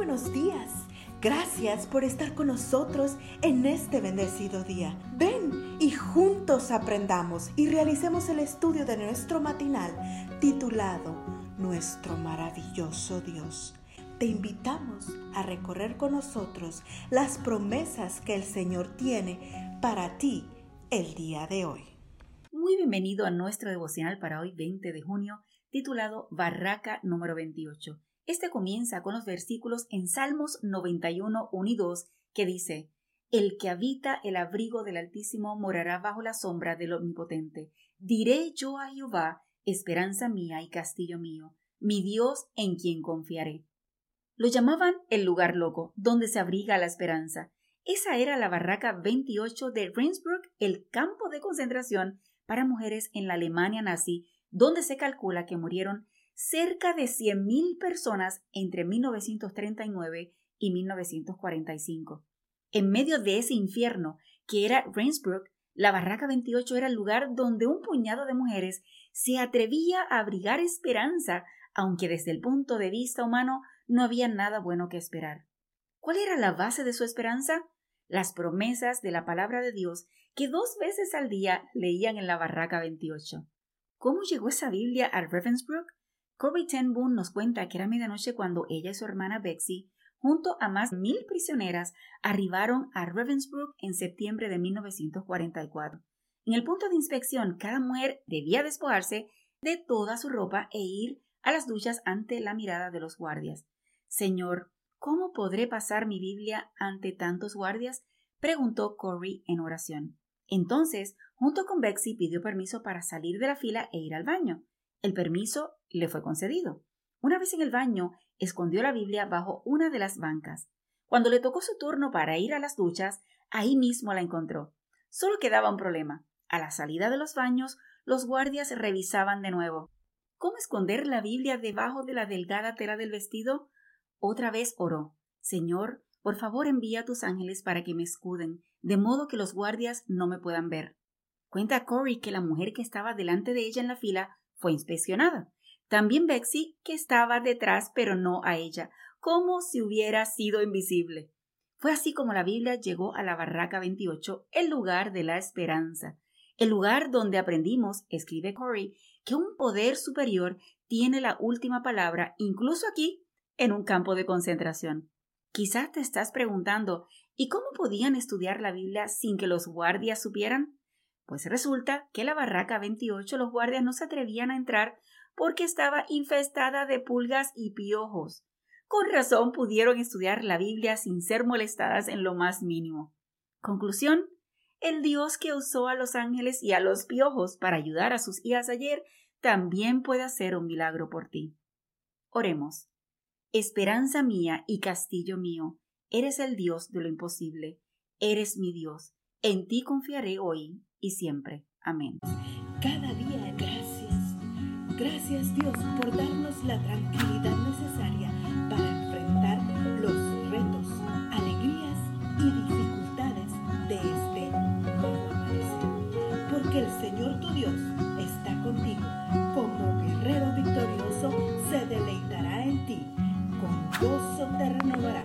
buenos días. Gracias por estar con nosotros en este bendecido día. Ven y juntos aprendamos y realicemos el estudio de nuestro matinal titulado Nuestro maravilloso Dios. Te invitamos a recorrer con nosotros las promesas que el Señor tiene para ti el día de hoy. Muy bienvenido a nuestro devocional para hoy 20 de junio titulado Barraca número 28 este comienza con los versículos en Salmos 91, 1 y 2, que dice, El que habita el abrigo del Altísimo morará bajo la sombra del Omnipotente. Diré yo a Jehová, esperanza mía y castillo mío, mi Dios en quien confiaré. Lo llamaban el lugar loco, donde se abriga la esperanza. Esa era la barraca 28 de Ravensbrück, el campo de concentración para mujeres en la Alemania nazi, donde se calcula que murieron cerca de 100.000 personas entre 1939 y 1945. En medio de ese infierno que era Rainsbrook, la Barraca 28 era el lugar donde un puñado de mujeres se atrevía a abrigar esperanza, aunque desde el punto de vista humano no había nada bueno que esperar. ¿Cuál era la base de su esperanza? Las promesas de la palabra de Dios que dos veces al día leían en la Barraca 28. ¿Cómo llegó esa Biblia a Ravensbrück? Corby Ten Boone nos cuenta que era medianoche cuando ella y su hermana Betsy, junto a más de mil prisioneras, arribaron a Ravensbrück en septiembre de 1944. En el punto de inspección, cada mujer debía despojarse de toda su ropa e ir a las duchas ante la mirada de los guardias. Señor, ¿cómo podré pasar mi Biblia ante tantos guardias? preguntó Corey en oración. Entonces, junto con Betsy, pidió permiso para salir de la fila e ir al baño. El permiso le fue concedido. Una vez en el baño, escondió la Biblia bajo una de las bancas. Cuando le tocó su turno para ir a las duchas, ahí mismo la encontró. Solo quedaba un problema. A la salida de los baños, los guardias revisaban de nuevo. ¿Cómo esconder la Biblia debajo de la delgada tela del vestido? Otra vez oró. Señor, por favor envía a tus ángeles para que me escuden, de modo que los guardias no me puedan ver. Cuenta Cory que la mujer que estaba delante de ella en la fila fue inspeccionada. También Betsy, que estaba detrás, pero no a ella, como si hubiera sido invisible. Fue así como la Biblia llegó a la barraca 28, el lugar de la esperanza, el lugar donde aprendimos, escribe Corey, que un poder superior tiene la última palabra, incluso aquí, en un campo de concentración. Quizás te estás preguntando, ¿y cómo podían estudiar la Biblia sin que los guardias supieran? Pues resulta que la barraca 28 los guardias no se atrevían a entrar porque estaba infestada de pulgas y piojos. Con razón pudieron estudiar la Biblia sin ser molestadas en lo más mínimo. Conclusión. El Dios que usó a los ángeles y a los piojos para ayudar a sus hijas ayer también puede hacer un milagro por ti. Oremos. Esperanza mía y castillo mío, eres el Dios de lo imposible. Eres mi Dios. En ti confiaré hoy y siempre. Amén. Cada día gracias. Gracias Dios por darnos la tranquilidad necesaria para enfrentar los retos, alegrías y dificultades de este nuevo. Porque el Señor tu Dios está contigo. Como guerrero victorioso se deleitará en ti. Con gozo te renovará